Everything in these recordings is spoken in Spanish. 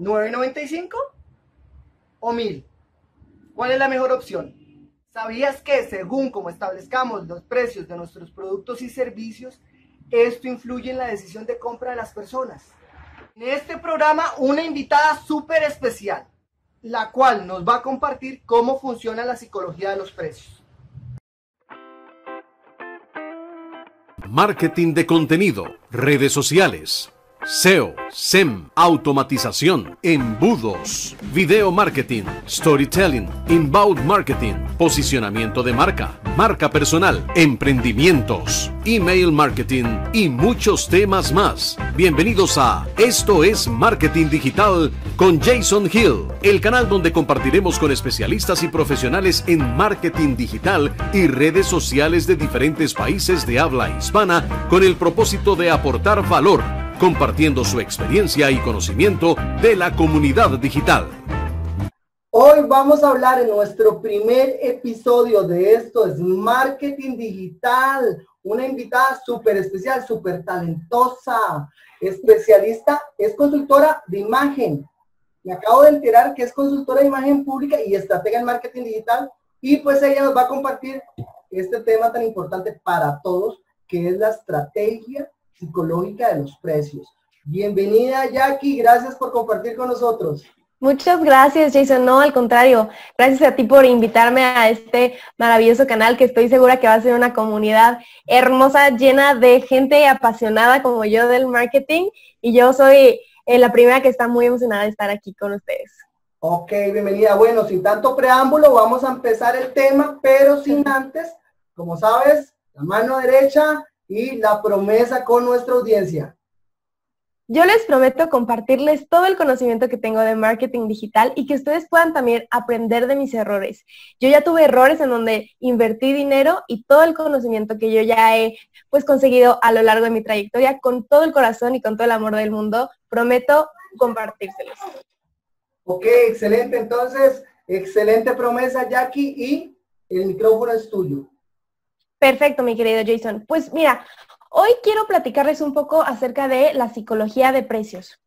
¿9.95 o 1000? ¿Cuál es la mejor opción? ¿Sabías que según como establezcamos los precios de nuestros productos y servicios, esto influye en la decisión de compra de las personas? En este programa, una invitada súper especial, la cual nos va a compartir cómo funciona la psicología de los precios. Marketing de contenido, redes sociales SEO, SEM, automatización, embudos, video marketing, storytelling, inbound marketing, posicionamiento de marca, marca personal, emprendimientos, email marketing y muchos temas más. Bienvenidos a Esto es Marketing Digital con Jason Hill, el canal donde compartiremos con especialistas y profesionales en marketing digital y redes sociales de diferentes países de habla hispana con el propósito de aportar valor compartiendo su experiencia y conocimiento de la comunidad digital. Hoy vamos a hablar en nuestro primer episodio de esto es marketing digital. Una invitada súper especial, súper talentosa, especialista, es consultora de imagen. Me acabo de enterar que es consultora de imagen pública y estratega en marketing digital. Y pues ella nos va a compartir este tema tan importante para todos, que es la estrategia psicológica de los precios. Bienvenida Jackie, gracias por compartir con nosotros. Muchas gracias, Jason. No, al contrario, gracias a ti por invitarme a este maravilloso canal que estoy segura que va a ser una comunidad hermosa, llena de gente apasionada como yo del marketing. Y yo soy eh, la primera que está muy emocionada de estar aquí con ustedes. Ok, bienvenida. Bueno, sin tanto preámbulo, vamos a empezar el tema, pero sin antes, como sabes, la mano derecha y la promesa con nuestra audiencia. Yo les prometo compartirles todo el conocimiento que tengo de marketing digital y que ustedes puedan también aprender de mis errores. Yo ya tuve errores en donde invertí dinero y todo el conocimiento que yo ya he pues conseguido a lo largo de mi trayectoria con todo el corazón y con todo el amor del mundo, prometo compartírselos. Ok, excelente. Entonces, excelente promesa, Jackie, y el micrófono es tuyo. Perfecto, mi querido Jason. Pues mira, hoy quiero platicarles un poco acerca de la psicología de precios.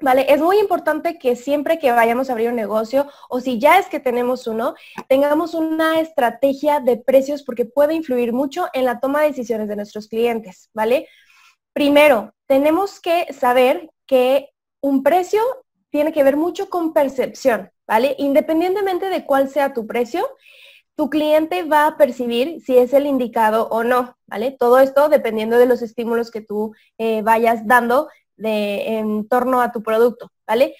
Vale, es muy importante que siempre que vayamos a abrir un negocio o si ya es que tenemos uno, tengamos una estrategia de precios porque puede influir mucho en la toma de decisiones de nuestros clientes, ¿vale? Primero, tenemos que saber que un precio tiene que ver mucho con percepción, ¿vale? Independientemente de cuál sea tu precio, tu cliente va a percibir si es el indicado o no, ¿vale? Todo esto dependiendo de los estímulos que tú eh, vayas dando en torno a tu producto, ¿vale?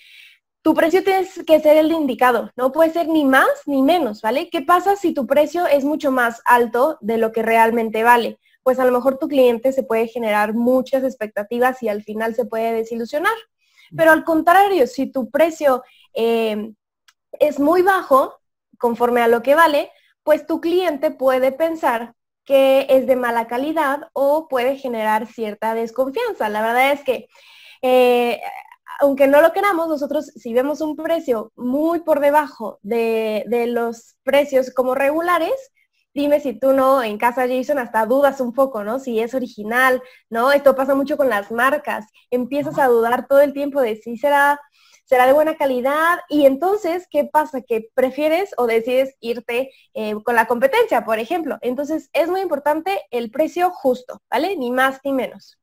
Tu precio tiene que ser el indicado, no puede ser ni más ni menos, ¿vale? ¿Qué pasa si tu precio es mucho más alto de lo que realmente vale? Pues a lo mejor tu cliente se puede generar muchas expectativas y al final se puede desilusionar. Pero al contrario, si tu precio eh, es muy bajo, conforme a lo que vale, pues tu cliente puede pensar que es de mala calidad o puede generar cierta desconfianza. La verdad es que, eh, aunque no lo queramos, nosotros si vemos un precio muy por debajo de, de los precios como regulares, dime si tú no, en casa Jason hasta dudas un poco, ¿no? Si es original, ¿no? Esto pasa mucho con las marcas. Empiezas a dudar todo el tiempo de si será será de buena calidad y entonces, ¿qué pasa? Que prefieres o decides irte eh, con la competencia, por ejemplo. Entonces, es muy importante el precio justo, ¿vale? Ni más ni menos.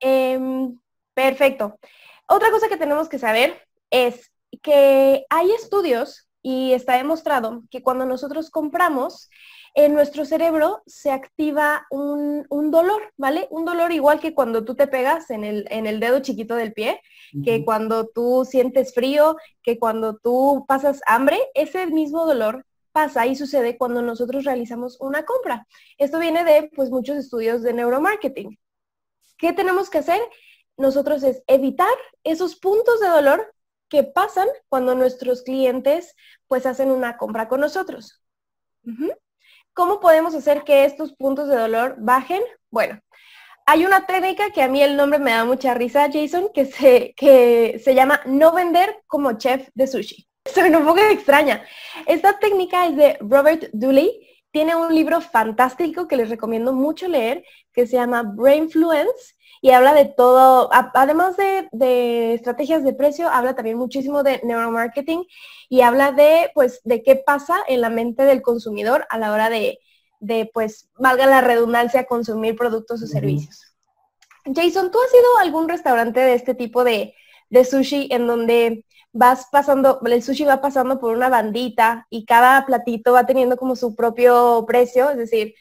Em, perfecto. Otra cosa que tenemos que saber es que hay estudios y está demostrado que cuando nosotros compramos, en nuestro cerebro se activa un, dolor, ¿vale? Un dolor igual que cuando tú te pegas en el, en el dedo chiquito del pie, que cuando tú sientes frío, que cuando tú pasas hambre, ese mismo dolor pasa y sucede cuando nosotros realizamos una compra. Esto viene de pues muchos estudios de neuromarketing. ¿Qué tenemos que hacer? Nosotros es evitar esos puntos de dolor que pasan cuando nuestros clientes pues hacen una compra con nosotros. ¿Cómo podemos hacer que estos puntos de dolor bajen? Bueno, hay una técnica que a mí el nombre me da mucha risa, Jason, que se, que se llama no vender como chef de sushi. Suena un poco extraña. Esta técnica es de Robert Dooley. Tiene un libro fantástico que les recomiendo mucho leer que se llama Brainfluence y habla de todo, además de, estrategias de precio, habla también muchísimo de neuromarketing y habla de, pues, de qué pasa en la mente del consumidor a la hora de, de pues, valga la redundancia, consumir productos o servicios. Jason, ¿tú has ido a algún restaurante de este tipo de, de sushi en donde vas pasando, el sushi va pasando por una bandita y cada platito va teniendo como su propio precio, es decir,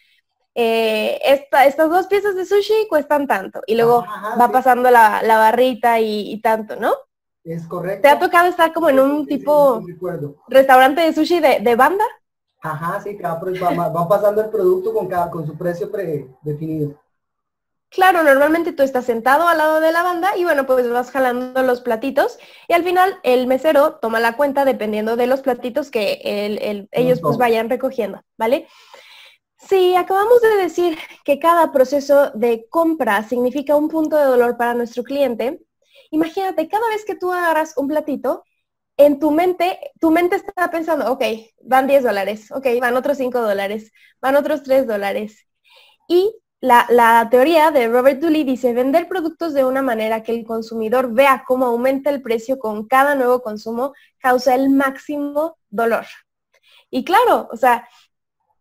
eh, estas dos piezas de sushi cuestan tanto y luego va pasando la, barrita y, tanto, ¿no? Es correcto. ¿Te ha tocado estar como en un tipo restaurante de sushi de, banda? Ajá, sí, cada, va, va, pasando el producto con, cada, con su precio predefinido. Claro, normalmente tú estás sentado al lado de la banda y bueno, pues vas jalando los platitos y al final el mesero toma la cuenta dependiendo de los platitos que ellos pues vayan recogiendo, ¿vale? Sí, acabamos de decir que cada proceso de compra significa un punto de dolor para nuestro cliente. Imagínate, cada vez que tú agarras un platito, en tu mente, tu mente está pensando, ok, van 10 dólares, ok, van otros 5 dólares, van otros 3 dólares. Y la, teoría de Robert Dooley dice, vender productos de una manera que el consumidor vea cómo aumenta el precio con cada nuevo consumo causa el máximo dolor. Y claro, o sea,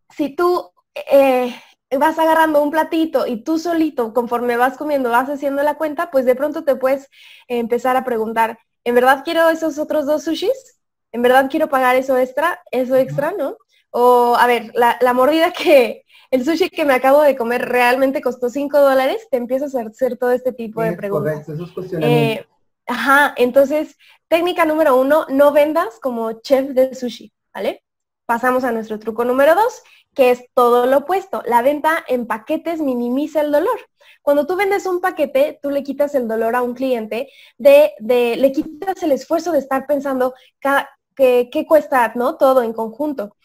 si tú eh, vas agarrando un platito y tú solito, conforme vas comiendo, vas haciendo la cuenta, pues de pronto te puedes empezar a preguntar, ¿en verdad quiero esos otros dos sushis? ¿En verdad quiero pagar eso extra? ¿Eso extra, no? O, a ver, la mordida que, el sushi que me acabo de comer realmente costó 5 dólares, te empiezas a hacer todo este tipo de preguntas. Correcto, esos eh, ajá, entonces, técnica número uno, no vendas como chef de sushi, ¿vale? Pasamos a nuestro truco número dos, que es todo lo opuesto. La venta en paquetes minimiza el dolor. Cuando tú vendes un paquete, tú le quitas el dolor a un cliente, de, de le quitas el esfuerzo de estar pensando qué, cuesta, ¿no? Todo en conjunto.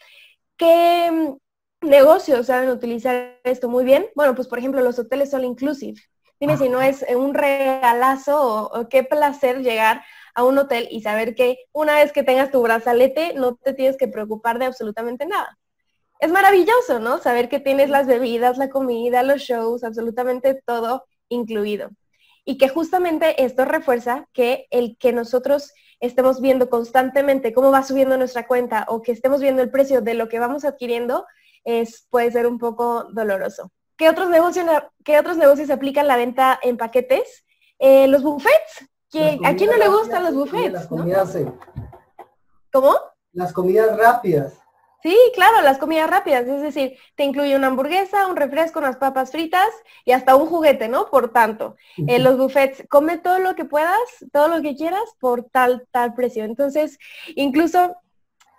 ¿Qué, negocios saben utilizar esto muy bien. Bueno, pues por ejemplo, los hoteles son inclusive. Dime si no es un regalazo o, qué placer llegar a un hotel y saber que una vez que tengas tu brazalete no te tienes que preocupar de absolutamente nada. Es maravilloso, ¿no? Saber que tienes las bebidas, la comida, los shows, absolutamente todo incluido. Y que justamente esto refuerza que el que nosotros estemos viendo constantemente cómo va subiendo nuestra cuenta o que estemos viendo el precio de lo que vamos adquiriendo, es, puede ser un poco doloroso. ¿Qué otros negocios, qué otros negocios aplican la venta en paquetes? Eh, los buffets. ¿A quién no le gustan los buffets? Las comidas, ¿Cómo? Las comidas rápidas. Sí, claro, las comidas rápidas, es decir, te incluye una hamburguesa, un refresco, unas papas fritas y hasta un juguete, ¿no? Por tanto, eh, los buffets, come todo lo que puedas, todo lo que quieras por tal, tal precio. Entonces, incluso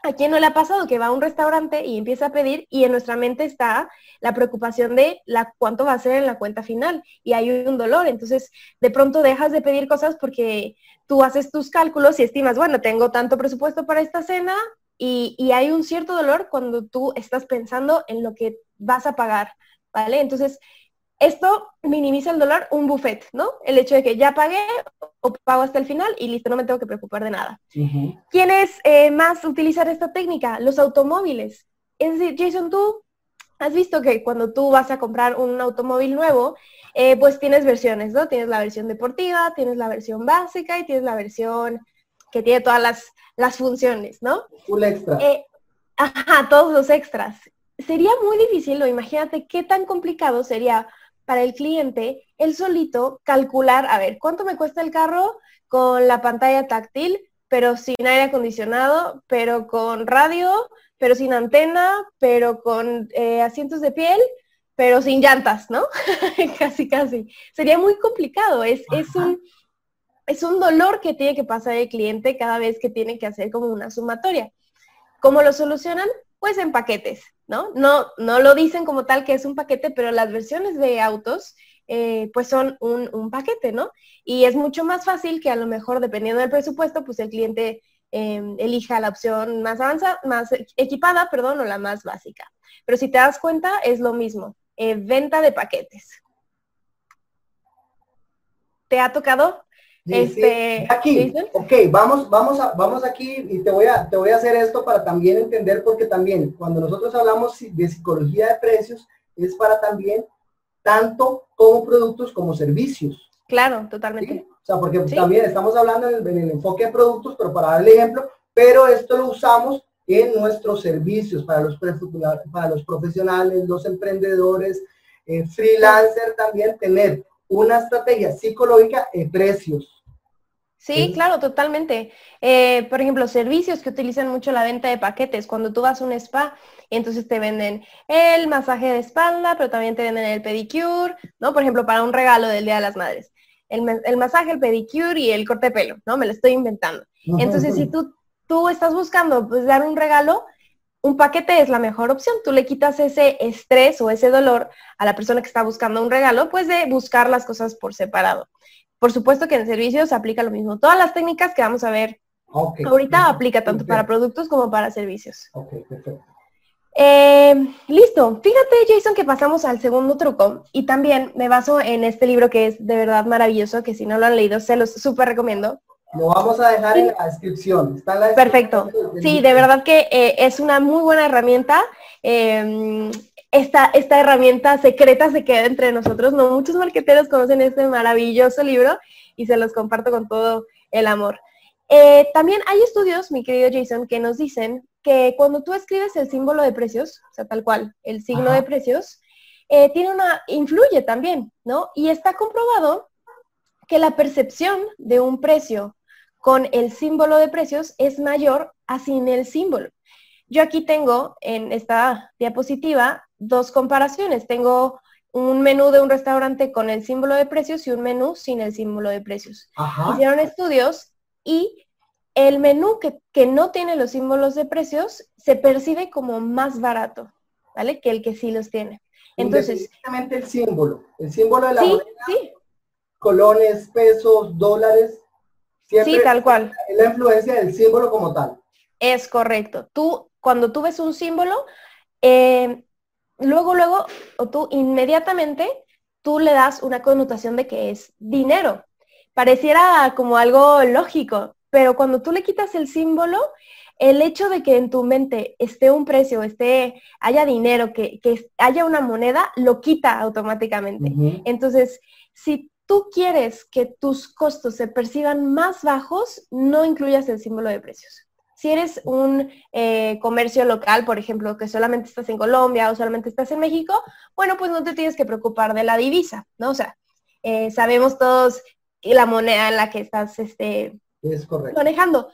¿A quién no le ha pasado que va a un restaurante y empieza a pedir y en nuestra mente está la preocupación de la, cuánto va a ser en la cuenta final y hay un dolor? Entonces, de pronto dejas de pedir cosas porque tú haces tus cálculos y estimas, bueno, tengo tanto presupuesto para esta cena y, y hay un cierto dolor cuando tú estás pensando en lo que vas a pagar, ¿vale? Entonces, esto minimiza el dolor, un buffet, ¿no? El hecho de que ya pagué o pago hasta el final y listo, no me tengo que preocupar de nada. ¿Quiénes eh, más utilizan esta técnica? Los automóviles. Es decir, Jason, tú has visto que cuando tú vas a comprar un automóvil nuevo, eh, pues tienes versiones, ¿no? Tienes la versión deportiva, tienes la versión básica y tienes la versión que tiene todas las, las funciones, ¿no? Full extra. Eh, ajá, todos los extras. Sería muy difícil, o imagínate qué tan complicado sería para el cliente él solito calcular, a ver, ¿cuánto me cuesta el carro con la pantalla táctil, pero sin aire acondicionado, pero con radio, pero sin antena, pero con eh, asientos de piel, pero sin llantas, ¿no? casi, casi. Sería muy complicado. Es, es, un, es un dolor que tiene que pasar el cliente cada vez que tiene que hacer como una sumatoria. ¿Cómo lo solucionan? Pues en paquetes. ¿no? No, no lo dicen como tal que es un paquete, pero las versiones de autos eh, pues son un, paquete, ¿no? Y es mucho más fácil que a lo mejor, dependiendo del presupuesto, pues el cliente em, elija la opción más avanzada, más equipada, perdón, o la más básica. Pero si te das cuenta, es lo mismo. Eh, venta de paquetes. ¿Te ha tocado este, aquí, ok, vamos, vamos, a, vamos aquí y te voy, a, te voy a hacer esto para también entender, porque también cuando nosotros hablamos de psicología de precios, es para también tanto como productos como servicios. Claro, totalmente. O sea, porque también estamos hablando en el, enfoque de productos, pero para dar el ejemplo, pero esto lo usamos en nuestros servicios para los, para los profesionales, los emprendedores, eh, freelancer también, tener una estrategia psicológica de precios. Sí, claro, totalmente. Eh, por ejemplo, servicios que utilizan mucho la venta de paquetes. Cuando tú vas a un spa, entonces te venden el masaje de espalda, pero también te venden el pedicure, ¿no? Por ejemplo, para un regalo del Día de las Madres. El, masaje, el pedicure y el corte de pelo, ¿no? Me lo estoy inventando. Entonces, si tú, tú estás buscando pues, dar un regalo, un paquete es la mejor opción. Tú le quitas ese estrés o ese dolor a la persona que está buscando un regalo, pues de buscar las cosas por separado. Por supuesto que en servicios se aplica lo mismo. Todas las técnicas que vamos a ver ahorita aplica tanto para productos como para servicios. Eh, listo. Fíjate, Jason, que pasamos al segundo truco y también me baso en este libro que es de verdad maravilloso, que si no lo han leído, se los súper recomiendo. Lo vamos a dejar en la descripción. Perfecto. Sí, de verdad que eh, es una muy buena herramienta. Em, esta, esta herramienta secreta se queda entre nosotros. No muchos marqueteros conocen este maravilloso libro y se los comparto con todo el amor. Eh, también hay estudios, mi querido Jason, que nos dicen que cuando tú escribes el símbolo de precios, o sea, tal cual, el signo de precios, eh, tiene una, influye también, ¿no? Y está comprobado que la percepción de un precio con el símbolo de precios es mayor a sin el símbolo. Yo aquí tengo en esta diapositiva dos comparaciones. Tengo un menú de un restaurante con el símbolo de precios y un menú sin el símbolo de precios. Hicieron estudios y el menú que, no tiene los símbolos de precios se percibe como más barato, ¿vale? Que el que sí los tiene. Entonces, el símbolo, el símbolo de la moneda, colones, pesos, dólares, sí, tal cual. La influencia del símbolo como tal. Es correcto. Tú, cuando tú ves un símbolo, eh, luego, luego, o tú inmediatamente, tú le das una connotación de que es dinero. Pareciera como algo lógico, pero cuando tú le quitas el símbolo, el hecho de que en tu mente esté un precio, esté, haya dinero, que, haya una moneda, lo quita automáticamente. Entonces, si tú quieres que tus costos se perciban más bajos, no incluyas el símbolo de precios. Si eres un eh, comercio local, por ejemplo, que solamente estás en Colombia o solamente estás en México, bueno, pues no te tienes que preocupar de la divisa, ¿no? O sea, eh, sabemos todos la moneda en la que estás este, manejando.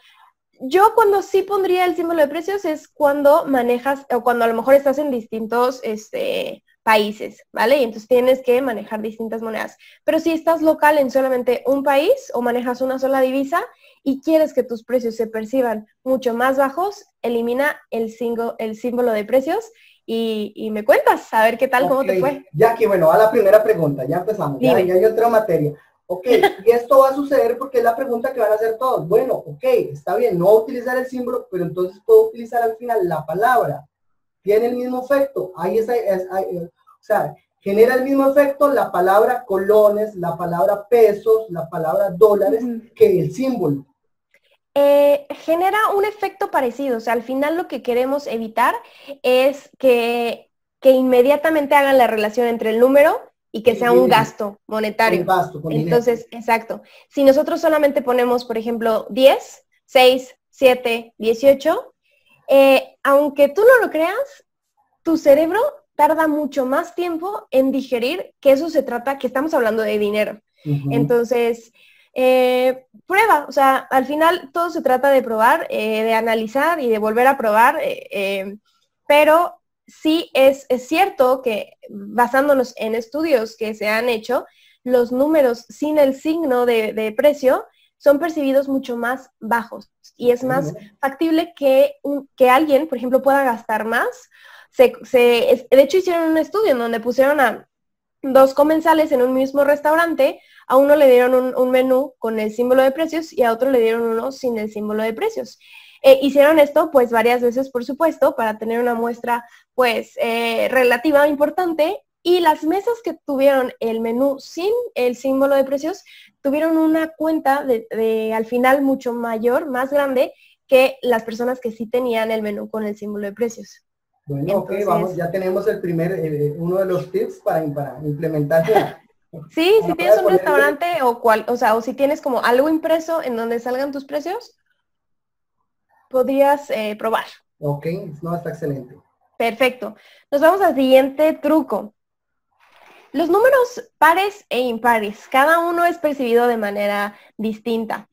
Yo cuando sí pondría el símbolo de precios es cuando manejas, o cuando a lo mejor estás en distintos este, países, ¿vale? Y entonces tienes que manejar distintas monedas. Pero si estás local en solamente un país o manejas una sola divisa y quieres que tus precios se perciban mucho más bajos, elimina el, el símbolo de precios y, me cuentas a ver qué tal, cómo te fue. Ya que bueno, a la primera pregunta, ya empezamos, ya, ya hay otra materia. Ok, y esto va a suceder porque es la pregunta que van a hacer todos. Bueno, ok, está bien, no utilizar el símbolo, pero entonces puedo utilizar al final la palabra. Tiene el mismo efecto. Ahí es, o sea, genera el mismo efecto la palabra colones, la palabra pesos, la palabra dólares, que el símbolo. Eh, genera un efecto parecido. O sea, al final lo que queremos evitar es que, inmediatamente hagan la relación entre el número y que sea un gasto monetario. Entonces, exacto. Si nosotros solamente ponemos, por ejemplo, 10, 6, 7, 18, aunque tú no lo creas, tu cerebro tarda mucho más tiempo en digerir que eso se trata, que estamos hablando de dinero. Entonces, eh, prueba, o sea, al final todo se trata de probar, eh, de analizar y de volver a probar, eh, pero sí es, cierto que basándonos en estudios que se han hecho, los números sin el signo de, precio son percibidos mucho más bajos y es más factible que, que alguien, por ejemplo, pueda gastar más. Se, de hecho, hicieron un estudio en donde pusieron a dos comensales en un mismo restaurante a uno le dieron un, menú con el símbolo de precios y a otro le dieron uno sin el símbolo de precios. Eh, hicieron esto pues varias veces, por supuesto, para tener una muestra pues eh, relativa importante y las mesas que tuvieron el menú sin el símbolo de precios tuvieron una cuenta de, al final mucho mayor, más grande que las personas que sí tenían el menú con el símbolo de precios. Bueno, ok, vamos, ya tenemos el primer, eh, uno de los tips para, para implementar. sí, si tienes un restaurante o cual, o sea, o si tienes como algo impreso en donde salgan tus precios, podrías eh, probar. Ok, no, está excelente. Perfecto. Nos vamos al siguiente truco. Los números pares e impares, cada uno es percibido de manera distinta.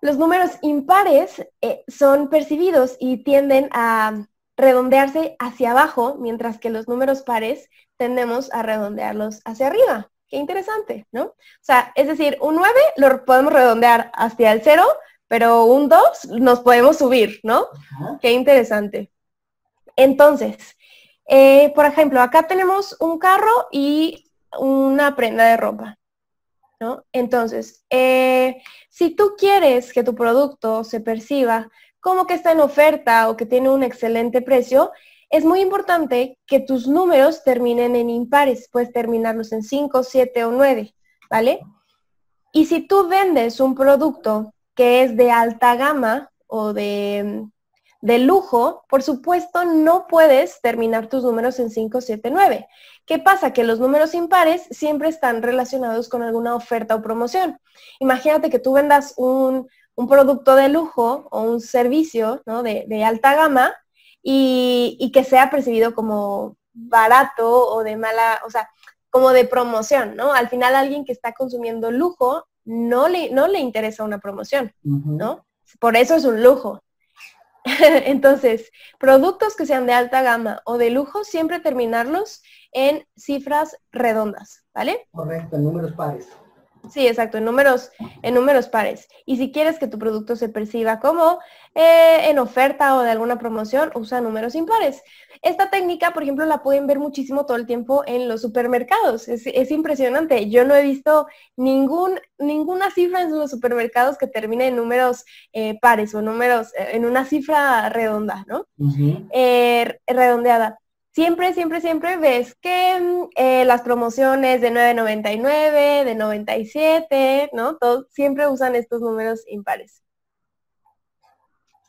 Los números impares eh, son percibidos y tienden a redondearse hacia abajo, mientras que los números pares tendemos a redondearlos hacia arriba. Qué interesante, ¿no? O sea, es decir, un 9 lo podemos redondear hacia el 0, pero un 2 nos podemos subir, ¿no? Qué interesante. Entonces, eh, por ejemplo, acá tenemos un carro y una prenda de ropa, ¿no? Entonces, eh, si tú quieres que tu producto se perciba como que está en oferta o que tiene un excelente precio, es muy importante que tus números terminen en impares, puedes terminarlos en 5, 7 o 9, ¿vale? Y si tú vendes un producto que es de alta gama o de, de lujo, por supuesto no puedes terminar tus números en 5, 7, 9. ¿Qué pasa? Que los números impares siempre están relacionados con alguna oferta o promoción. Imagínate que tú vendas un, un producto de lujo o un servicio de, alta gama y, que sea percibido como barato o de mala, o sea, como de promoción, ¿no? Al final alguien que está consumiendo lujo no le, no le interesa una promoción, ¿no? Por eso es un lujo. Entonces, productos que sean de alta gama o de lujo, siempre terminarlos en cifras redondas, ¿vale? Correcto, en números pares. Sí, exacto, en números, en números pares. Y si quieres que tu producto se perciba como eh, en oferta o de alguna promoción, usa números impares. Esta técnica, por ejemplo, la pueden ver muchísimo todo el tiempo en los supermercados. Es, impresionante. Yo no he visto ningún, ninguna cifra en los supermercados que termine en números eh, pares o números eh, en una cifra redonda, ¿no? redondeada siempre, siempre, siempre ves que mm, eh, las promociones de 9.99, de 97, ¿no? Todos siempre usan estos números impares.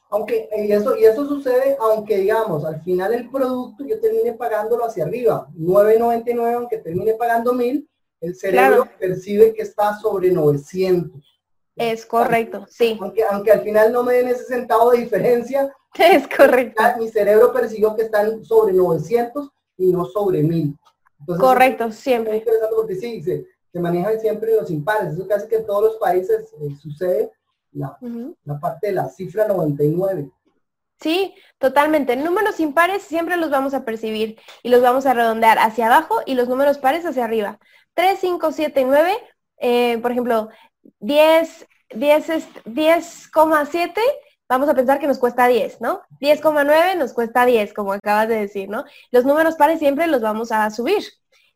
Aunque, y eso, y eso sucede, aunque digamos, al final el producto yo termine pagándolo hacia arriba, 9.99, aunque termine pagando 1.000, el cerebro percibe que está sobre 900. Es correcto, sí. Aunque, aunque al final no me den ese centavo de diferencia, Es correcto. Mi cerebro persiguió que están sobre 900 y no sobre 1000. correcto, siempre. Es interesante porque sí, se, se manejan siempre los impares. Eso casi que en todos los países eh, sucede la, la parte de la cifra 99. Sí, totalmente. Números impares siempre los vamos a percibir y los vamos a redondear hacia abajo y los números pares hacia arriba. 3, 5, 7, 9, por ejemplo, 10, 10, 10,7 vamos a pensar que nos cuesta 10, ¿no? 10,9 nos cuesta 10, como acabas de decir, ¿no? Los números pares siempre los vamos a subir.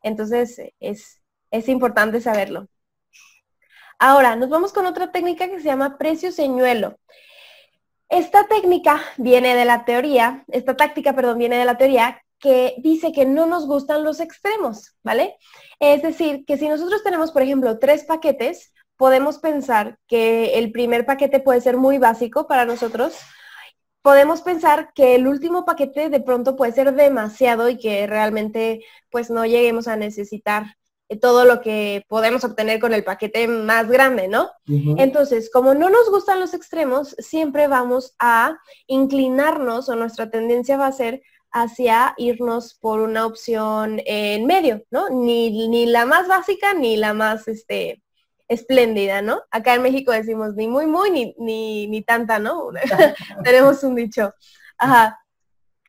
Entonces, es, es importante saberlo. Ahora, nos vamos con otra técnica que se llama precio señuelo. Esta técnica viene de la teoría, esta táctica, perdón, viene de la teoría que dice que no nos gustan los extremos, ¿vale? Es decir, que si nosotros tenemos, por ejemplo, tres paquetes, podemos pensar que el primer paquete puede ser muy básico para nosotros. Podemos pensar que el último paquete de pronto puede ser demasiado y que realmente pues no lleguemos a necesitar todo lo que podemos obtener con el paquete más grande, ¿no? Entonces, como no nos gustan los extremos, siempre vamos a inclinarnos o nuestra tendencia va a ser hacia irnos por una opción en medio, ¿no? Ni, ni la más básica ni la más, este, espléndida, ¿no? Acá en México decimos ni muy, muy, ni, ni, ni tanta, ¿no? Tenemos un dicho. Ajá.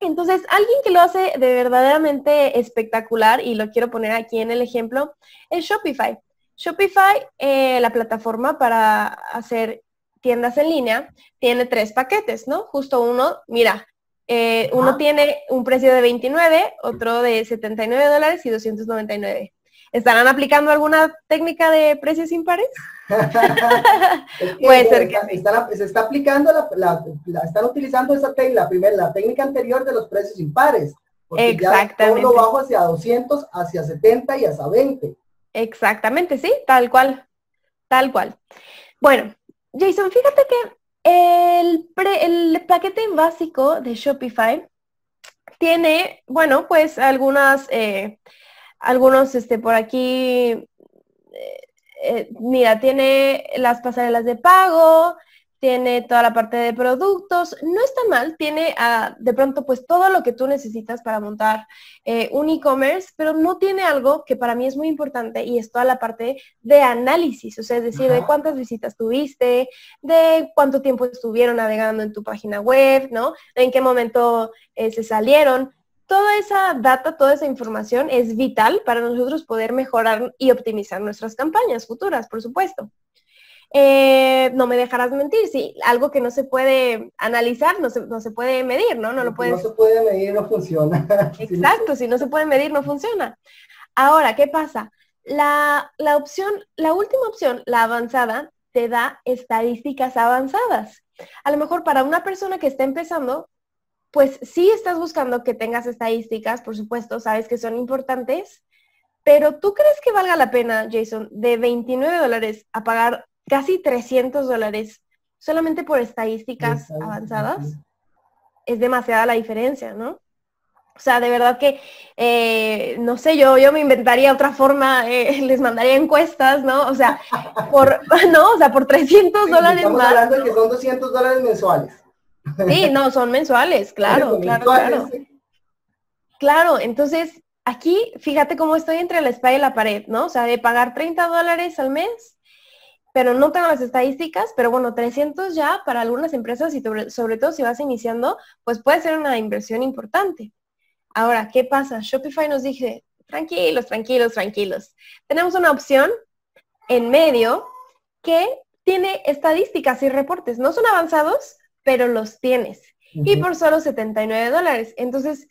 Entonces, alguien que lo hace de verdaderamente espectacular, y lo quiero poner aquí en el ejemplo, es Shopify. Shopify, eh, la plataforma para hacer tiendas en línea, tiene tres paquetes, ¿no? Justo uno, mira, eh, uno tiene un precio de 29, otro de 79 dólares y 299. ¿Estarán aplicando alguna técnica de precios impares? Puede ser que se está aplicando, la, están utilizando esa técnica, la, primera, la técnica anterior de los precios impares. Exactamente. todo lo bajo hacia 200, hacia 70 y hacia 20. Exactamente, sí, tal cual, tal cual. Bueno, Jason, fíjate que el, el paquete básico de Shopify tiene, bueno, pues algunas, eh, algunos, este, por aquí, eh, eh, mira, tiene las pasarelas de pago, tiene toda la parte de productos, no está mal, tiene ah, de pronto pues todo lo que tú necesitas para montar eh, un e-commerce, pero no tiene algo que para mí es muy importante y es toda la parte de análisis, o sea, es decir, de cuántas visitas tuviste, de cuánto tiempo estuvieron navegando en tu página web, ¿no? En qué momento eh, se salieron. Toda esa data, toda esa información es vital para nosotros poder mejorar y optimizar nuestras campañas futuras, por supuesto. Eh, no me dejarás mentir, sí, algo que no se puede analizar, no se, no se puede medir, ¿no? No lo puedes... No se puede medir, no funciona. Exacto, si no se puede medir, no funciona. Ahora, ¿qué pasa? La, la opción, la última opción, la avanzada, te da estadísticas avanzadas. A lo mejor para una persona que está empezando, pues sí estás buscando que tengas estadísticas, por supuesto, sabes que son importantes, pero ¿tú crees que valga la pena, Jason, de 29 dólares a pagar casi 300 dólares solamente por estadísticas avanzadas, es demasiada la diferencia, ¿no? O sea, de verdad que, eh, no sé, yo, yo me inventaría otra forma, eh, les mandaría encuestas, ¿no? O sea, por, no, o sea, por 300 dólares estamos hablando de que son 200 dólares mensuales. Sí, no, son mensuales, claro, claro, claro. Claro, entonces, aquí, fíjate cómo estoy entre la espalda y la pared, ¿no? O sea, de pagar 30 dólares al mes pero no tengo las estadísticas, pero bueno, 300 ya para algunas empresas y sobre, todo si vas iniciando, pues puede ser una inversión importante. Ahora, ¿qué pasa? Shopify nos dice, tranquilos, tranquilos, tranquilos. Tenemos una opción en medio que tiene estadísticas y reportes. No son avanzados, pero los tienes. Y por solo 79 dólares. Entonces,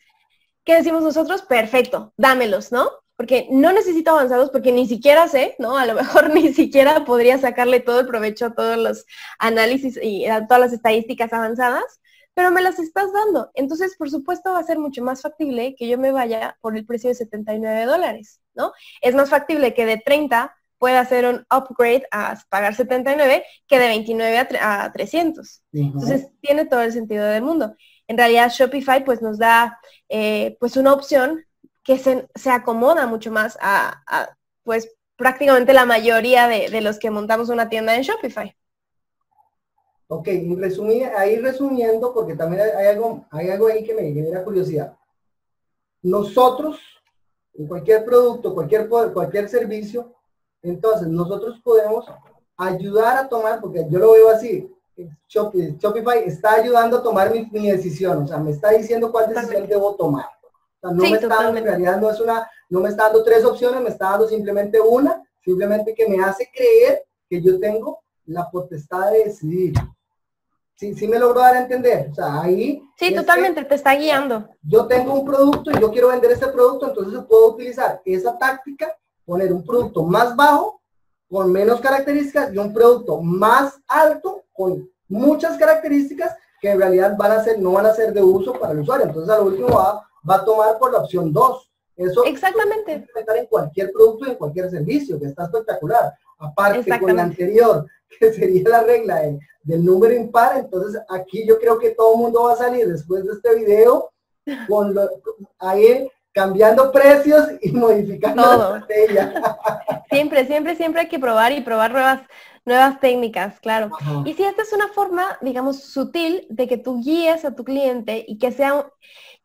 ¿qué decimos nosotros? Perfecto, dámelos, ¿no? porque no necesito avanzados porque ni siquiera sé, ¿no? A lo mejor ni siquiera podría sacarle todo el provecho a todos los análisis y a todas las estadísticas avanzadas, pero me las estás dando. Entonces, por supuesto, va a ser mucho más factible que yo me vaya por el precio de 79 dólares, ¿no? Es más factible que de 30 pueda hacer un upgrade a pagar 79 que de 29 a, 300. Entonces, tiene todo el sentido del mundo. En realidad, Shopify pues nos da eh, pues una opción que se, acomoda mucho más a, pues prácticamente la mayoría de, los que montamos una tienda en Shopify. Ok, resumí, ahí resumiendo, porque también hay, algo, hay algo ahí que me genera curiosidad. Nosotros, en cualquier producto, cualquier, cualquier servicio, entonces nosotros podemos ayudar a tomar, porque yo lo veo así, Shopify está ayudando a tomar mi, mi decisión, o sea, me está diciendo cuál decisión debo tomar no me está dando, en realidad no es una, no me está dando tres opciones, me está dando simplemente una, simplemente que me hace creer que yo tengo la potestad de decidir. Sí, sí me logro dar a entender. O sea, ahí. Sí, totalmente, te está guiando. Yo tengo un producto y yo quiero vender ese producto, entonces puedo utilizar esa táctica, poner un producto más bajo, con menos características, y un producto más alto, con muchas características que en realidad van a ser, no van a ser de uso para el usuario. Entonces, a lo último va va a tomar por la opción 2. Eso Exactamente. implementar en cualquier producto y en cualquier servicio, que está espectacular. Aparte con la anterior, que sería la regla del número impar, entonces aquí yo creo que todo el mundo va a salir después de este video con ahí cambiando precios y modificando todo. la siempre, siempre, siempre hay que probar y probar nuevas nuevas técnicas, claro. Y si esta es una forma, digamos, sutil de que tú guíes a tu cliente y que sea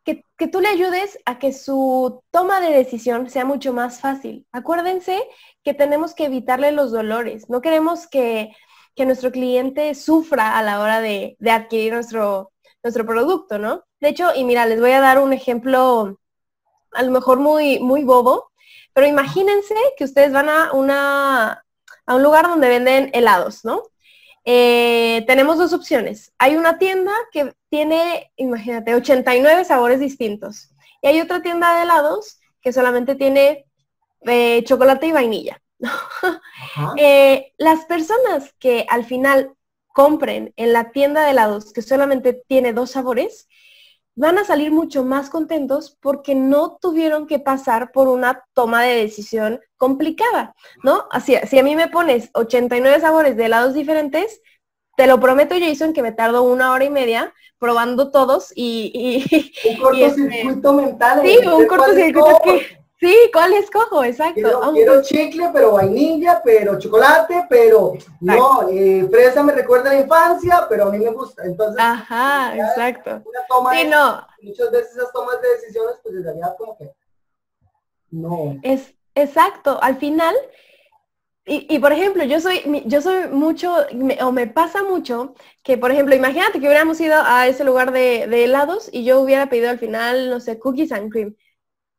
que, tú le ayudes a que su toma de decisión sea mucho más fácil. Acuérdense que tenemos que evitarle los dolores. No queremos que, nuestro cliente sufra a la hora de, adquirir nuestro, nuestro producto, ¿no? De hecho, y mira, les voy a dar un ejemplo a lo mejor muy, muy bobo, pero imagínense que ustedes van a, una, a un lugar donde venden helados, ¿no? Eh, tenemos dos opciones. Hay una tienda que tiene, imagínate, 89 sabores distintos. Y hay otra tienda de helados que solamente tiene eh, chocolate y vainilla. Eh, las personas que al final compren en la tienda de helados que solamente tiene dos sabores, van a salir mucho más contentos porque no tuvieron que pasar por una toma de decisión complicada, ¿no? Así, si a mí me pones 89 sabores de helados diferentes, te lo prometo, Jason, que me tardo una hora y media probando todos y... un cortocircuito este, mental. Sí, un cortocircuito que... Sí, ¿cuál escojo? Exacto. Quiero, chicle, pero vainilla, pero chocolate, pero no, eh, fresa me recuerda a la infancia, pero a mí me gusta. Entonces, Ajá, exacto. Una toma sí, no. Muchas veces esas tomas de decisiones, pues en realidad como que no. Es exacto. Al final, y, por ejemplo, yo soy, yo soy mucho, o me pasa mucho, que por ejemplo, imagínate que hubiéramos ido a ese lugar de, de, helados y yo hubiera pedido al final, no sé, cookies and cream.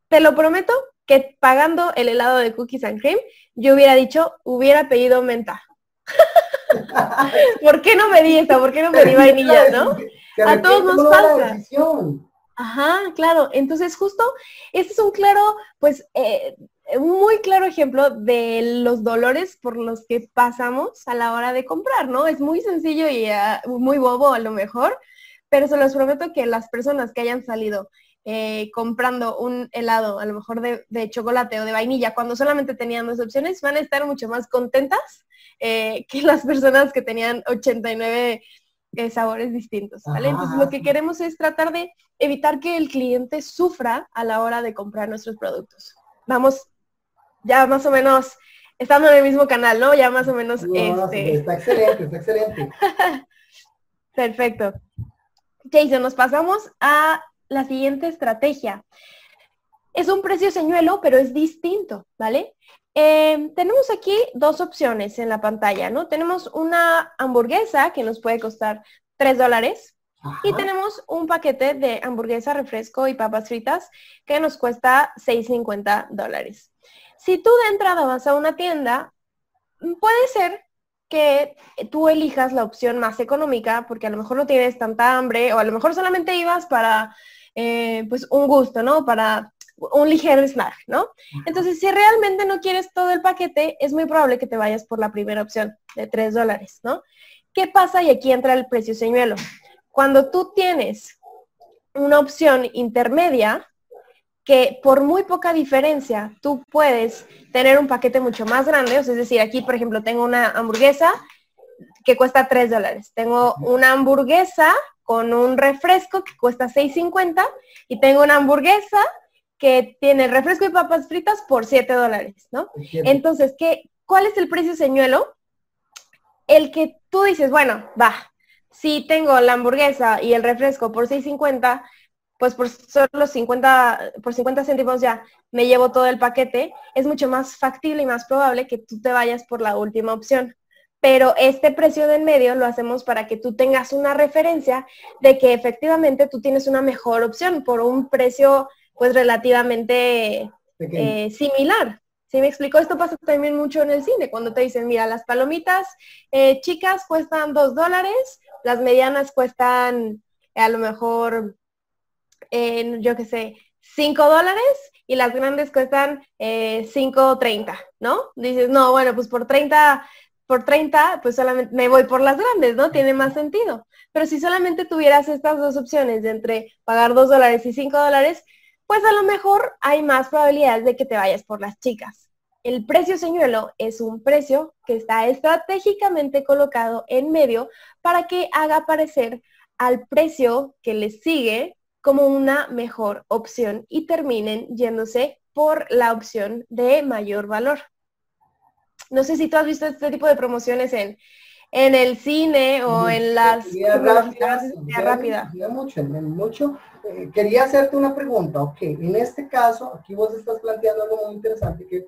Te lo prometo que pagando el helado de cookies and cream, yo hubiera dicho, hubiera pedido menta. ¿Por qué no pedí esta? ¿Por qué no pedí vainilla, no? A todos nos pasa. Ajá, claro. Entonces, justo, este es un claro, pues, eh, muy claro ejemplo de los dolores por los que pasamos a la hora de comprar, ¿no? Es muy sencillo y ah, muy bobo a lo mejor, pero se los prometo que las personas que hayan salido eh, comprando un helado, a lo mejor de, chocolate o de vainilla, cuando solamente tenían dos opciones, van a estar mucho más contentas eh, que las personas que tenían 89 eh, sabores distintos, ¿vale? Entonces lo que queremos es tratar de evitar que el cliente sufra a la hora de comprar nuestros productos. Vamos ya más o menos estando en el mismo canal, ¿no? Ya más o menos este... Está excelente, está excelente. Perfecto. Jason, nos pasamos a la siguiente estrategia. Es un precio señuelo, pero es distinto, ¿vale? Em, tenemos aquí dos opciones en la pantalla, ¿no? Tenemos una hamburguesa que nos puede costar 3 dólares y tenemos un paquete de hamburguesa, refresco y papas fritas que nos cuesta 6.50 dólares. Si tú de entrada vas a una tienda, puede ser que tú elijas la opción más económica porque a lo mejor no tienes tanta hambre o a lo mejor solamente ibas para eh, pues un gusto, ¿no? Para un ligero snack, ¿no? Entonces, si realmente no quieres todo el paquete, es muy probable que te vayas por la primera opción de 3 dólares, ¿no? ¿Qué pasa? Y aquí entra el precio señuelo. Cuando tú tienes una opción intermedia, que por muy poca diferencia tú puedes tener un paquete mucho más grande, es decir, aquí por ejemplo tengo una hamburguesa que cuesta 3 dólares, tengo una hamburguesa con un refresco que cuesta 6.50 y tengo una hamburguesa que tiene refresco y papas fritas por 7 dólares, ¿no? Entonces, ¿qué, ¿cuál es el precio señuelo? El que tú dices, bueno, va, si tengo la hamburguesa y el refresco por 6.50, pues por solo 50, por 50 céntimos ya me llevo todo el paquete, es mucho más factible y más probable que tú te vayas por la última opción. Pero este precio del medio lo hacemos para que tú tengas una referencia de que efectivamente tú tienes una mejor opción por un precio pues relativamente eh, similar. ¿Sí me explico? Esto pasa también mucho en el cine, cuando te dicen, mira, las palomitas eh, chicas cuestan dos dólares, las medianas cuestan a lo mejor yo qué sé, 5 dólares y las grandes cuestan eh, 5.30, ¿no? Dices, no, bueno, pues por 30, por 30, pues solamente me voy por las grandes, ¿no? Tiene más sentido. Pero si solamente tuvieras estas dos opciones de entre pagar 2 dólares y 5 dólares, pues a lo mejor hay más probabilidades de que te vayas por las chicas. El precio señuelo es un precio que está estratégicamente colocado en medio para que haga aparecer al precio que le sigue como una mejor opción y terminen yéndose por la opción de mayor valor. No sé si tú has visto este tipo de promociones en, en el cine o en las rápidas. Rápida. Mucho, mucho. Eh, quería hacerte una pregunta. Ok, en este caso, aquí vos estás planteando algo muy interesante que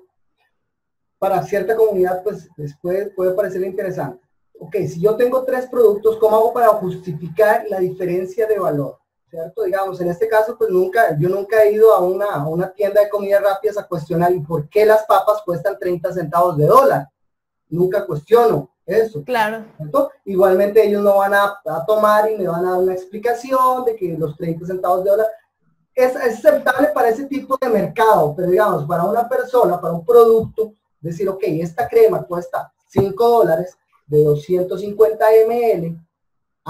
para cierta comunidad pues después puede parecer interesante. Ok, si yo tengo tres productos, ¿cómo hago para justificar la diferencia de valor? ¿Cierto? Digamos, en este caso, pues nunca, yo nunca he ido a una, una tienda de comidas rápidas a cuestionar y por qué las papas cuestan 30 centavos de dólar. Nunca cuestiono eso. Claro. Igualmente ellos no van a, tomar y me van a dar una explicación de que los 30 centavos de dólar es, aceptable para ese tipo de mercado, pero digamos, para una persona, para un producto, decir, ok, esta crema cuesta 5 dólares de 250 ml,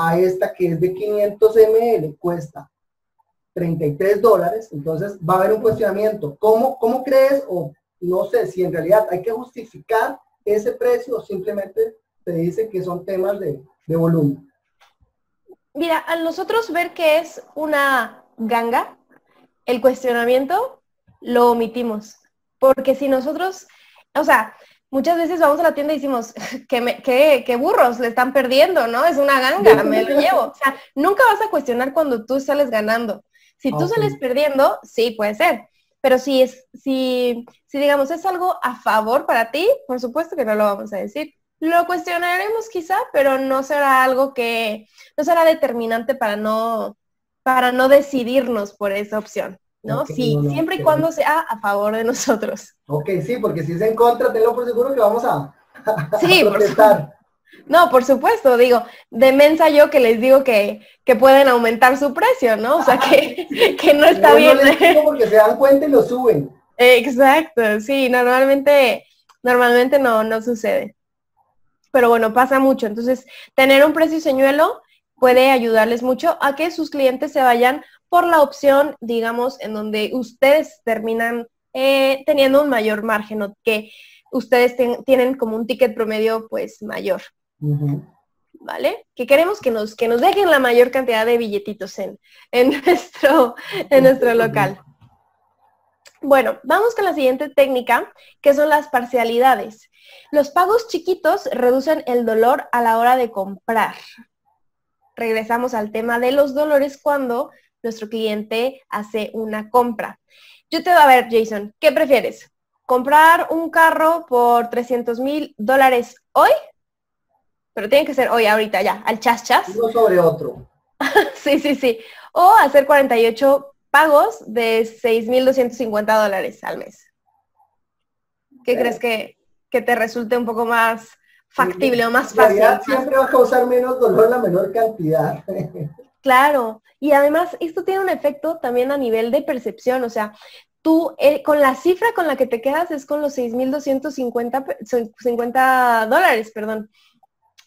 a esta que es de 500 ml cuesta 33 dólares, entonces va a haber un cuestionamiento. ¿Cómo, ¿Cómo crees o no sé si en realidad hay que justificar ese precio o simplemente te dice que son temas de, de volumen? Mira, a nosotros ver que es una ganga, el cuestionamiento lo omitimos. Porque si nosotros, o sea, muchas veces vamos a la tienda y decimos, que, burros le están perdiendo, ¿no? Es una ganga, me lo llevo. O sea, nunca vas a cuestionar cuando tú sales ganando. Si tú sales perdiendo, sí, puede ser. Pero si es, si, si digamos es algo a favor para ti, por supuesto que no lo vamos a decir. Lo cuestionaremos quizá, pero no será algo que, no será determinante para no, para no decidirnos por esa opción. ¿No? sí, siempre y cuando sea a favor de nosotros. Ok, sí, porque si es en contra, tenlo por seguro que vamos a, sí, protestar. no, por supuesto, digo, de mensa yo que les digo que, que pueden aumentar su precio, ¿no? O sea, que, que no está bien. Porque se dan cuenta y lo suben. Exacto, sí, normalmente, normalmente no, no sucede. Pero bueno, pasa mucho. Entonces, tener un precio señuelo puede ayudarles mucho a que sus clientes se vayan por la opción, digamos, en donde ustedes terminan eh, teniendo un mayor margen o que ustedes tienen como un ticket promedio pues mayor. ¿Vale? Que queremos que nos, que nos dejen la mayor cantidad de billetitos en, en, nuestro, en nuestro local. Bueno, vamos con la siguiente técnica, que son las parcialidades. Los pagos chiquitos reducen el dolor a la hora de comprar. Regresamos al tema de los dolores cuando nuestro cliente hace una compra. Yo te voy a ver, Jason, ¿qué prefieres? ¿Comprar un carro por 300 mil dólares hoy? Pero tiene que ser hoy, ahorita, ya, al chas chas. Uno sobre otro. sí, sí, sí. O hacer 48 pagos de 6.250 dólares al mes. ¿Qué crees que, que, te resulte un poco más factible o más fácil? Siempre va a causar menos dolor la menor cantidad. Claro, y además esto tiene un efecto también a nivel de percepción, o sea, tú eh, con la cifra con la que te quedas es con los 6.250 dólares, perdón.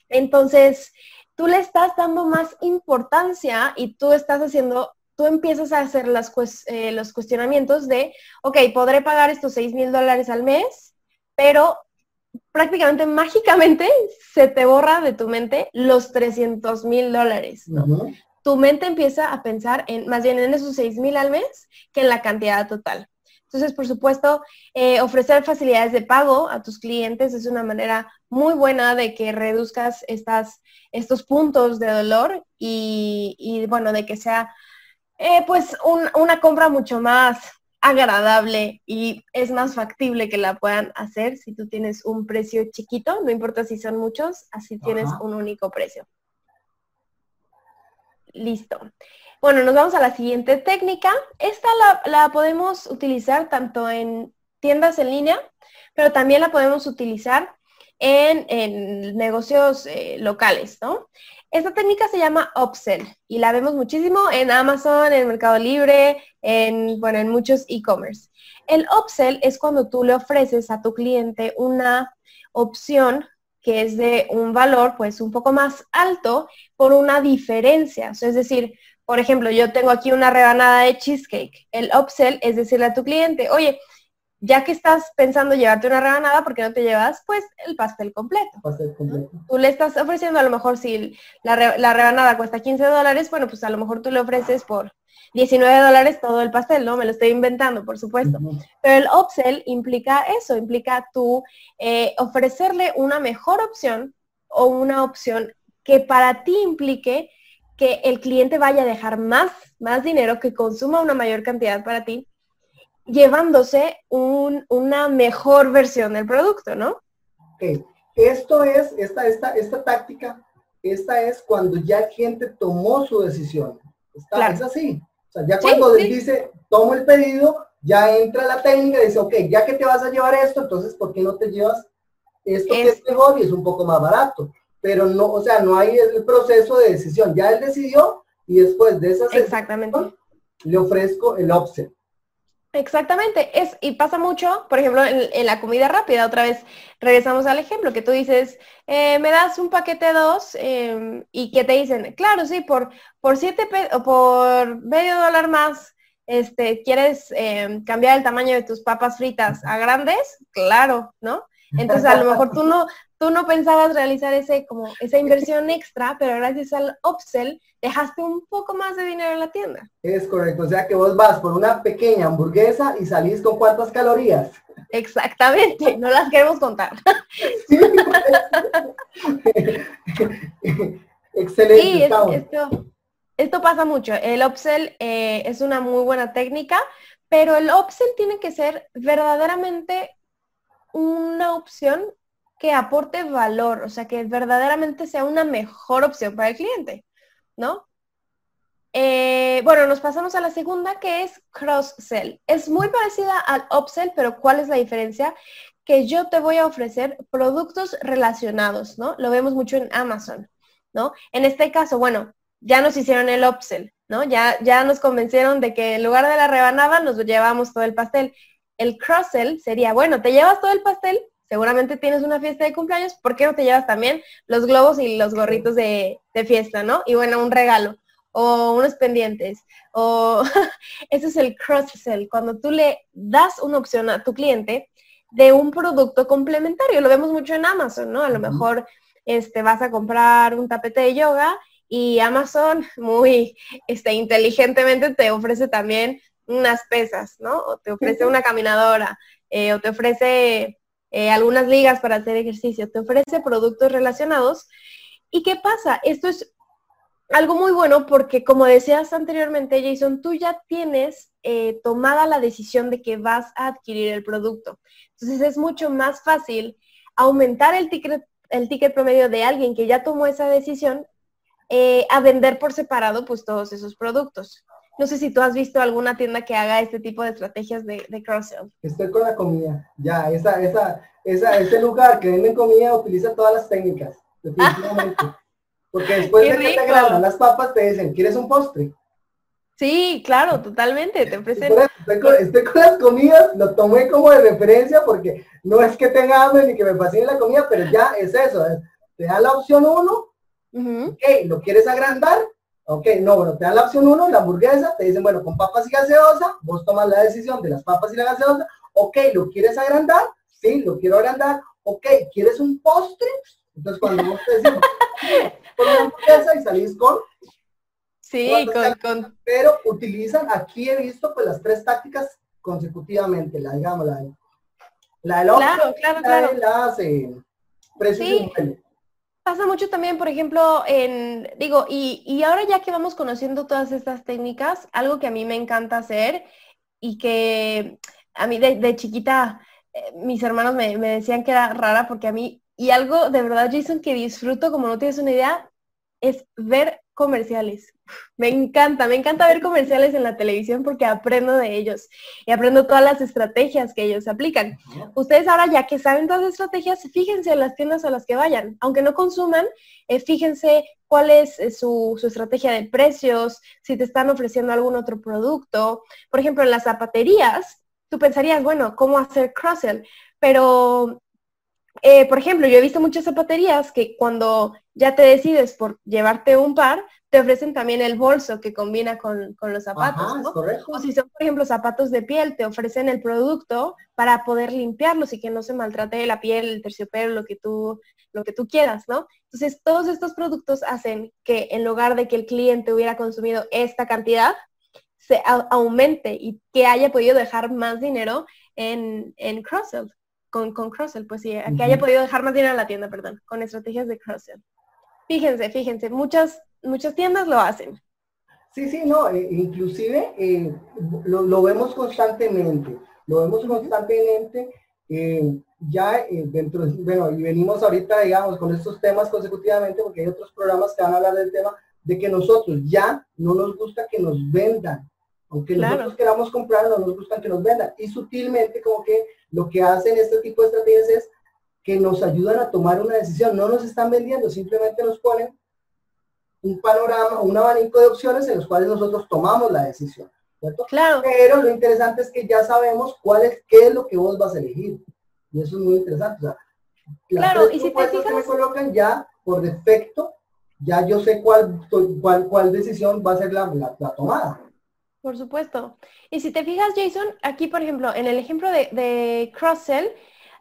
Entonces, tú le estás dando más importancia y tú estás haciendo, tú empiezas a hacer eh, los cuestionamientos de, ok, podré pagar estos 6.000 dólares al mes, pero prácticamente mágicamente se te borra de tu mente los 300 mil dólares. ¿no? Tu mente empieza a pensar en más bien en esos 6 mil al mes que en la cantidad total. Entonces, por supuesto, eh, ofrecer facilidades de pago a tus clientes es una manera muy buena de que reduzcas estas, estos puntos de dolor y, bueno, de que sea eh, pues una compra mucho más agradable y es más factible que la puedan hacer si tú tienes un precio chiquito, no importa si son muchos, así tienes un único precio. Listo. Bueno, nos vamos a la siguiente técnica. Esta la, podemos utilizar tanto en tiendas en línea, pero también la podemos utilizar en, negocios eh, locales, ¿no? Esta técnica se llama upsell y la vemos muchísimo en Amazon, en Mercado Libre, en, bueno, en muchos e-commerce. El upsell es cuando tú le ofreces a tu cliente una opción que es de un valor pues un poco más alto por una diferencia. es decir, por ejemplo, yo tengo aquí una rebanada de cheesecake. El upsell es decirle a tu cliente, oye, ya que estás pensando llevarte una rebanada, ¿por qué no te llevas pues el pastel completo? Pastel completo. Tú le estás ofreciendo a lo mejor si la, la rebanada cuesta 15 dólares, bueno, pues a lo mejor tú le ofreces por 19 dólares todo el pastel, ¿no? Me lo estoy inventando, por supuesto. Pero el upsell implica eso, implica tú eh, ofrecerle una mejor opción o una opción que para ti implique que el cliente vaya a dejar más, más dinero, que consuma una mayor cantidad para ti, llevándose una mejor versión del producto, ¿no? Okay. Esto es, esta, esta, esta táctica, esta es cuando ya el cliente tomó su decisión. Está, Es así. O sea, ya cuando dice, tomo el pedido, ya entra la técnica y dice, ok, ya que te vas a llevar esto, entonces, ¿por qué no te llevas esto que es mejor y es un poco más barato? Pero no, o sea, no hay el proceso de decisión. Ya él decidió y después de esa Exactamente. le ofrezco el offset. Exactamente, es, y pasa mucho, por ejemplo, en, la comida rápida, otra vez regresamos al ejemplo, que tú dices, eh, me das un paquete dos em, y que te dicen, claro, sí, por, por siete o por medio dólar más, este, ¿quieres em, cambiar el tamaño de tus papas fritas a grandes? Claro, ¿no? Entonces a lo mejor tú no, tú no pensabas realizar ese, como, esa inversión extra, pero gracias al upsell dejaste un poco más de dinero en la tienda. Es correcto, o sea que vos vas por una pequeña hamburguesa y salís con cuántas calorías. Exactamente, no las queremos contar. Excelente. esto, esto, pasa mucho. El upsell eh, es una muy buena técnica, pero el upsell tiene que ser verdaderamente una opción que aporte valor, o sea, que verdaderamente sea una mejor opción para el cliente, ¿no? Eh, bueno, nos pasamos a la segunda que es cross-sell. Es muy parecida al upsell, pero ¿cuál es la diferencia? Que yo te voy a ofrecer productos relacionados, ¿no? Lo vemos mucho en Amazon, ¿no? En este caso, bueno, ya nos hicieron el upsell, ¿no? Ya, ya nos convencieron de que en lugar de la rebanada nos llevamos todo el pastel. El cross-sell sería, bueno, te llevas todo el pastel, seguramente tienes una fiesta de cumpleaños, ¿por qué no te llevas también los globos y los gorritos de, fiesta, ¿no? Y bueno, un regalo o unos pendientes o ese es el cross-sell, cuando tú le das una opción a tu cliente de un producto complementario. Lo vemos mucho en Amazon, ¿no? A lo mejor este, vas a comprar un tapete de yoga y Amazon muy este, inteligentemente te ofrece también unas pesas, ¿no? O te ofrece una caminadora, eh, o te ofrece eh, algunas ligas para hacer ejercicio, te ofrece productos relacionados. ¿Y qué pasa? Esto es algo muy bueno porque, como decías anteriormente, Jason, tú ya tienes eh, tomada la decisión de que vas a adquirir el producto. Entonces es mucho más fácil aumentar el ticket, el ticket promedio de alguien que ya tomó esa decisión eh, a vender por separado pues todos esos productos. No sé si tú has visto alguna tienda que haga este tipo de estrategias de, de cross-sell. Estoy con la comida. Ya, esa, esa, esa, ese lugar que venden comida utiliza todas las técnicas, definitivamente. Porque después de que te agradan las papas te dicen, ¿quieres un postre? Sí, claro, totalmente, te ofrecen... Estoy con, las comidas, lo tomé como de referencia porque no es que tenga hambre ni que me fascine la comida, pero ya es eso, te da la opción uno, ok, ¿lo quieres agrandar? Ok, no, bueno, te dan la opción 1, la hamburguesa, te dicen, bueno, con papas y gaseosa, vos tomas la decisión de las papas y la gaseosa, ok, ¿lo quieres agrandar? Sí, lo quiero agrandar, ok, ¿quieres un postre? Entonces cuando vos te decís, con la hamburguesa y salís con... Sí, con, con, Pero utilizan, aquí he visto pues las tres tácticas consecutivamente, la digamos, la de la de claro, claro, claro. las eh, precios sí pasa mucho también, por ejemplo, en, digo, y, ahora ya que vamos conociendo todas estas técnicas, algo que a mí me encanta hacer y que a mí de, chiquita eh, mis hermanos me, me, decían que era rara porque a mí, y algo de verdad, Jason, que disfruto, como no tienes una idea, es ver comerciales. Me encanta, me encanta ver comerciales en la televisión porque aprendo de ellos y aprendo todas las estrategias que ellos aplican. Ustedes ahora ya que saben todas las estrategias, fíjense en las tiendas a las que vayan. Aunque no consuman, eh, fíjense cuál es eh, su, su, estrategia de precios, si te están ofreciendo algún otro producto. Por ejemplo, en las zapaterías, tú pensarías, bueno, ¿cómo hacer cross-sell? Pero eh, por ejemplo, yo he visto muchas zapaterías que cuando ya te decides por llevarte un par, te ofrecen también el bolso que combina con, los zapatos. O si son, por ejemplo, zapatos de piel, te ofrecen el producto para poder limpiarlos y que no se maltrate la piel, el terciopelo, lo que tú, lo que tú quieras, ¿no? Entonces, todos estos productos hacen que en lugar de que el cliente hubiera consumido esta cantidad, se aumente y que haya podido dejar más dinero en, en cross-sell con, con Crossell, pues sí, que haya podido dejar más dinero a la tienda, perdón, con estrategias de Crossell. Fíjense, fíjense, muchas, muchas tiendas lo hacen. Sí, sí, no, e, inclusive eh, lo, vemos constantemente, lo vemos constantemente, eh, ya eh, dentro, bueno, y venimos ahorita, digamos, con estos temas consecutivamente, porque hay otros programas que van a hablar del tema, de que nosotros ya no nos gusta que nos vendan, aunque nosotros queramos comprar, no nos gustan que nos vendan. Y sutilmente como que lo que hacen este tipo de estrategias es que nos ayudan a tomar una decisión. No nos están vendiendo, simplemente nos ponen un panorama, un abanico de opciones en los cuales nosotros tomamos la decisión. ¿cierto? Claro. Pero lo interesante es que ya sabemos cuál es, qué es lo que vos vas a elegir. Y eso es muy interesante. claro, y si te fijas... que me colocan ya por defecto, ya yo sé cuál, cuál, cuál decisión va a ser la, la tomada. Por supuesto. Y si te fijas, Jason, aquí, por ejemplo, en el ejemplo de, de cross-sell,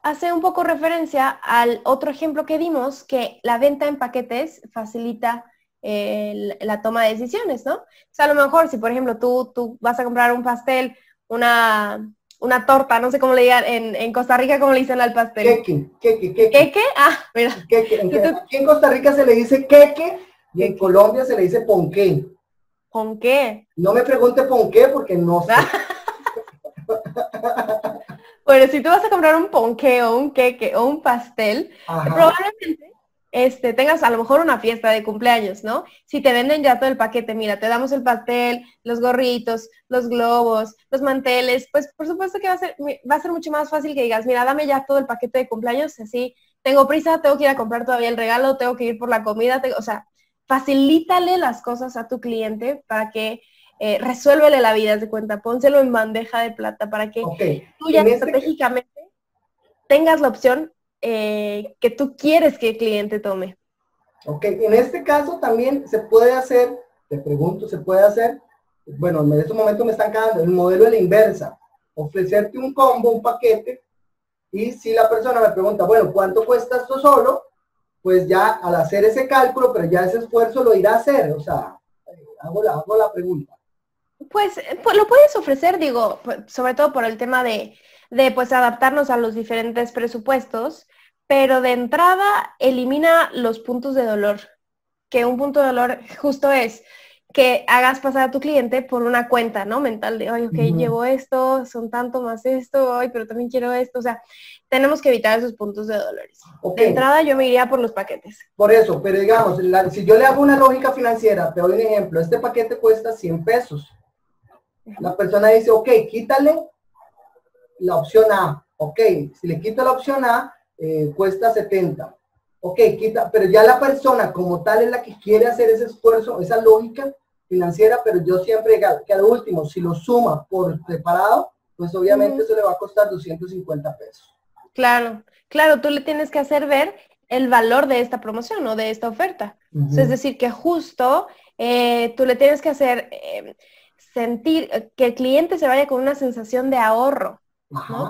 hace un poco referencia al otro ejemplo que dimos, que la venta en paquetes facilita eh, la toma de decisiones, ¿no? O sea, a lo mejor si, por ejemplo, tú, tú vas a comprar un pastel, una, una torta, no sé cómo le digan, en, Costa Rica, ¿cómo le dicen al pastel? Queque, queque, queque. ¿Queque? Ah, mira. Aquí en Costa Rica se le dice queque y en Colombia se le dice ponqué. ¿Ponqué? No me pregunte ponqué porque no sé. bueno, si tú vas a comprar un ponqué o un queque o un pastel, probablemente este, tengas a lo mejor una fiesta de cumpleaños, ¿no? Si te venden ya todo el paquete, mira, te damos el pastel, los gorritos, los globos, los manteles, pues por supuesto que va a ser, va a ser mucho más fácil que digas, mira, dame ya todo el paquete de cumpleaños, así, tengo prisa, tengo que ir a comprar todavía el regalo, tengo que ir por la comida, o sea, facilítale las cosas a tu cliente para que eh, resuélvele la vida de cuenta, pónselo en bandeja de plata para que tú ya este estratégicamente tengas la opción eh, que tú quieres que el cliente tome. Ok, en este caso también se puede hacer, te pregunto, se puede hacer, bueno, en este momento me están quedando el modelo de la inversa, ofrecerte un combo, un paquete, y si la persona me pregunta, bueno, ¿cuánto cuesta esto solo? Pues ya al hacer ese cálculo, pero ya ese esfuerzo lo irá a hacer, o sea, hago la, hago la pregunta. Pues, pues lo puedes ofrecer, digo, pues, sobre todo por el tema de, de pues adaptarnos a los diferentes presupuestos, pero de entrada elimina los puntos de dolor, que un punto de dolor justo es que hagas pasar a tu cliente por una cuenta, ¿no? Mental de, oye, ok, llevo esto, son tanto más esto, ay, pero también quiero esto, o sea, tenemos que evitar esos puntos de dolores. De entrada yo me iría por los paquetes. Por eso, pero digamos, si yo le hago una lógica financiera, te doy un ejemplo, este paquete cuesta 100 pesos. La persona dice, ok, quítale la opción A. Ok, si le quito la opción A, eh, cuesta 70. Ok, quita, pero ya la persona como tal es la que quiere hacer ese esfuerzo, esa lógica financiera, pero yo siempre, que al último, si lo suma por separado, pues obviamente eso le va a costar 250 pesos. Claro, claro, tú le tienes que hacer ver el valor de esta promoción o de esta oferta. es decir, que justo eh, tú le tienes que hacer eh, sentir que el cliente se vaya con una sensación de ahorro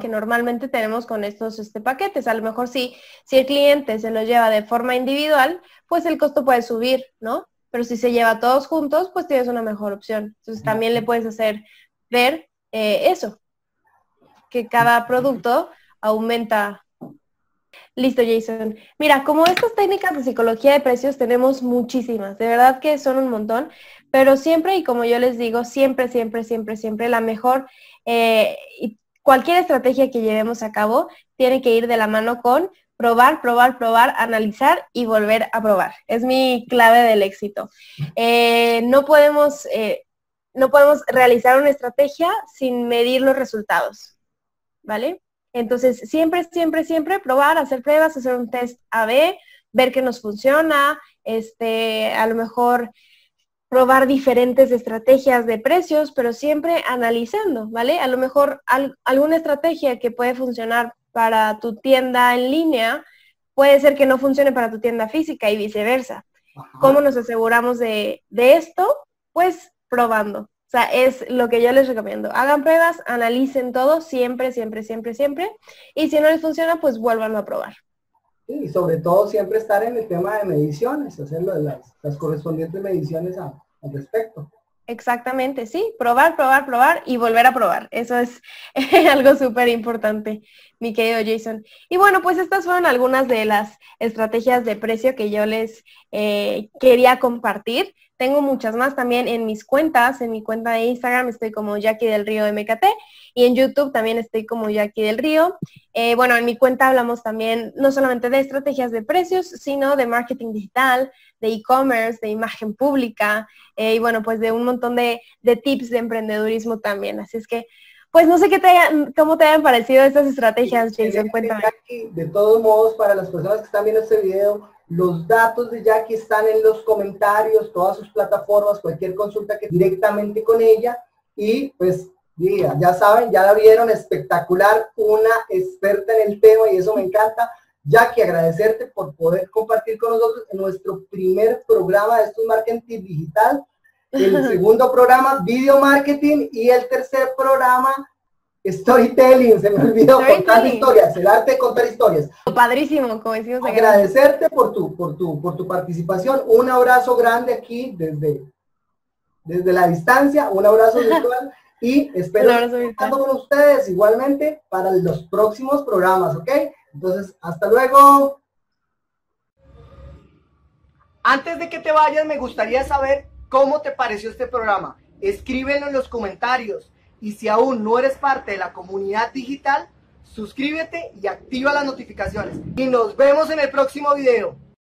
que normalmente tenemos con estos este, paquetes. A lo mejor si, si el cliente se lo lleva de forma individual, pues el costo puede subir, ¿no? Pero si se lleva todos juntos, pues tienes una mejor opción. Entonces también le puedes hacer ver eh, eso, que cada producto aumenta. Listo, Jason. Mira, como estas técnicas de psicología de precios tenemos muchísimas, de verdad que son un montón, pero siempre, y como yo les digo, siempre, siempre, siempre, siempre la mejor eh, cualquier estrategia que llevemos a cabo tiene que ir de la mano con probar, probar, probar, analizar y volver a probar. Es mi clave del éxito. Eh, no, podemos, eh, no podemos realizar una estrategia sin medir los resultados, ¿vale? Entonces, siempre, siempre, siempre probar, hacer pruebas, hacer un test A-B, ver que nos funciona, este, a lo mejor probar diferentes estrategias de precios, pero siempre analizando, ¿vale? A lo mejor alguna estrategia que puede funcionar para tu tienda en línea puede ser que no funcione para tu tienda física y viceversa. ¿Cómo nos aseguramos de, de esto? Pues probando. O sea, es lo que yo les recomiendo. Hagan pruebas, analicen todo, siempre, siempre, siempre, siempre. Y si no les funciona, pues vuelvan a probar y sobre todo siempre estar en el tema de mediciones, hacerlo de las, correspondientes mediciones al respecto. Exactamente, sí, probar, probar, probar y volver a probar. Eso es algo súper importante, mi querido Jason. Y bueno, pues estas fueron algunas de las estrategias de precio que yo les eh, quería compartir. Tengo muchas más también en mis cuentas. En mi cuenta de Instagram estoy como Jackie del Río MKT y en YouTube también estoy como Jackie del Río. Eh, bueno, en mi cuenta hablamos también no solamente de estrategias de precios, sino de marketing digital, de e-commerce, de imagen pública eh, y bueno, pues de un montón de, tips de emprendedurismo también. Así es que pues no sé qué te cómo te hayan parecido estas estrategias, Jason. Cuéntame. De todos modos, para las personas que están viendo este video, los datos de Jackie están en los comentarios, todas sus plataformas, cualquier consulta que directamente con ella. Y pues ya, ya saben, ya la vieron espectacular, una experta en el tema y eso me encanta. Jackie, agradecerte por poder compartir con nosotros en nuestro primer programa de estos marketing digital, el segundo programa video marketing y el tercer programa Storytelling, se me olvidó contar historias, el arte de contar historias. Padrísimo, como decimos. Agradecerte por tu, por tu, por tu participación. Un abrazo grande aquí desde, desde la distancia, un abrazo virtual y espero estar con ustedes igualmente para los próximos programas, ¿ok? Entonces, hasta luego. Antes de que te vayas, me gustaría saber cómo te pareció este programa. Escríbelo en los comentarios. Y si aún no eres parte de la comunidad digital, suscríbete y activa las notificaciones. Y nos vemos en el próximo video.